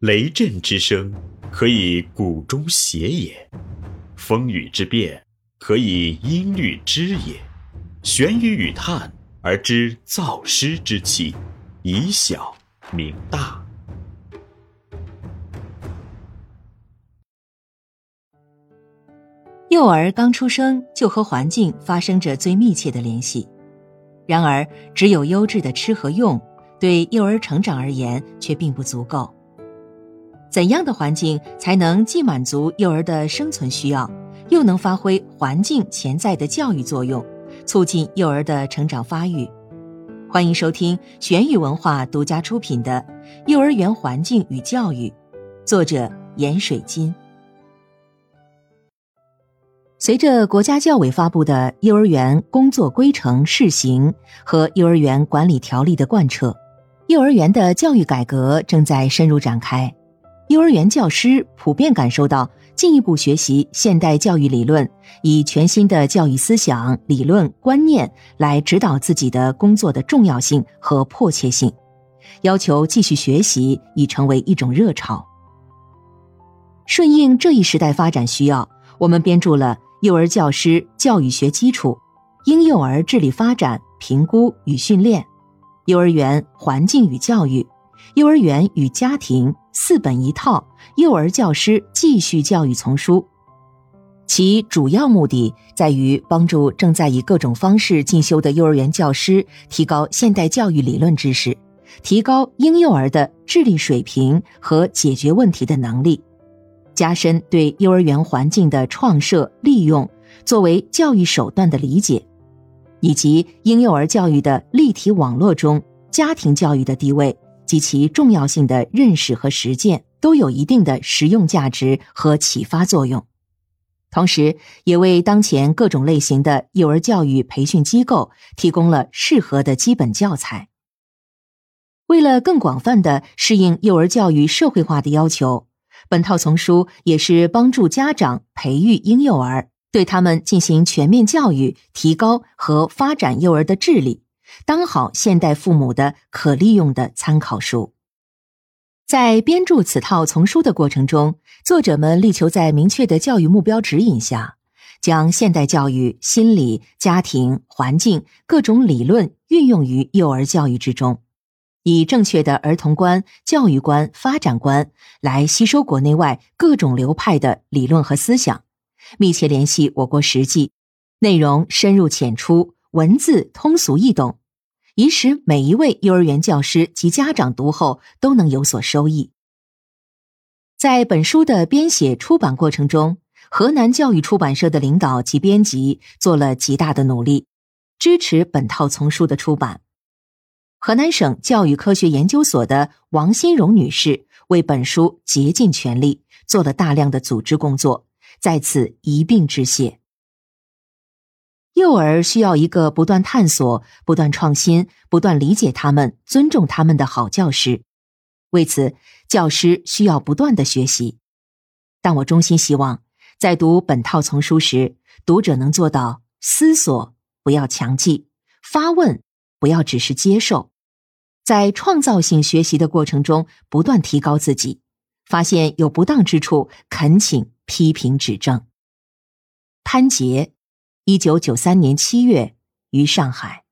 雷震之声，可以鼓中谐也；风雨之变，可以音律之也。玄于语叹而知造湿之气，以小明大。幼儿刚出生就和环境发生着最密切的联系，然而只有优质的吃和用，对幼儿成长而言却并不足够。怎样的环境才能既满足幼儿的生存需要，又能发挥环境潜在的教育作用，促进幼儿的成长发育？欢迎收听玄宇文化独家出品的《幼儿园环境与教育》，作者严水金。随着国家教委发布的《幼儿园工作规程试行》和《幼儿园管理条例》的贯彻，幼儿园的教育改革正在深入展开。幼儿园教师普遍感受到，进一步学习现代教育理论，以全新的教育思想、理论观念来指导自己的工作的重要性和迫切性，要求继续学习已成为一种热潮。顺应这一时代发展需要，我们编著了《幼儿教师教育学基础》《婴幼儿智力发展评估与训练》《幼儿园环境与教育》《幼儿园与家庭》。四本一套幼儿教师继续教育丛书，其主要目的在于帮助正在以各种方式进修的幼儿园教师提高现代教育理论知识，提高婴幼儿的智力水平和解决问题的能力，加深对幼儿园环境的创设利用作为教育手段的理解，以及婴幼儿教育的立体网络中家庭教育的地位。及其重要性的认识和实践都有一定的实用价值和启发作用，同时也为当前各种类型的幼儿教育培训机构提供了适合的基本教材。为了更广泛的适应幼儿教育社会化的要求，本套丛书也是帮助家长培育婴幼儿，对他们进行全面教育，提高和发展幼儿的智力。当好现代父母的可利用的参考书。在编著此套丛书的过程中，作者们力求在明确的教育目标指引下，将现代教育、心理、家庭、环境各种理论运用于幼儿教育之中，以正确的儿童观、教育观、发展观来吸收国内外各种流派的理论和思想，密切联系我国实际，内容深入浅出，文字通俗易懂。以使每一位幼儿园教师及家长读后都能有所收益。在本书的编写出版过程中，河南教育出版社的领导及编辑做了极大的努力，支持本套丛书的出版。河南省教育科学研究所的王新荣女士为本书竭尽全力，做了大量的组织工作，在此一并致谢。幼儿需要一个不断探索、不断创新、不断理解他们、尊重他们的好教师。为此，教师需要不断的学习。但我衷心希望，在读本套丛书时，读者能做到思索，不要强记；发问，不要只是接受。在创造性学习的过程中，不断提高自己，发现有不当之处，恳请批评指正。潘杰。一九九三年七月，于上海。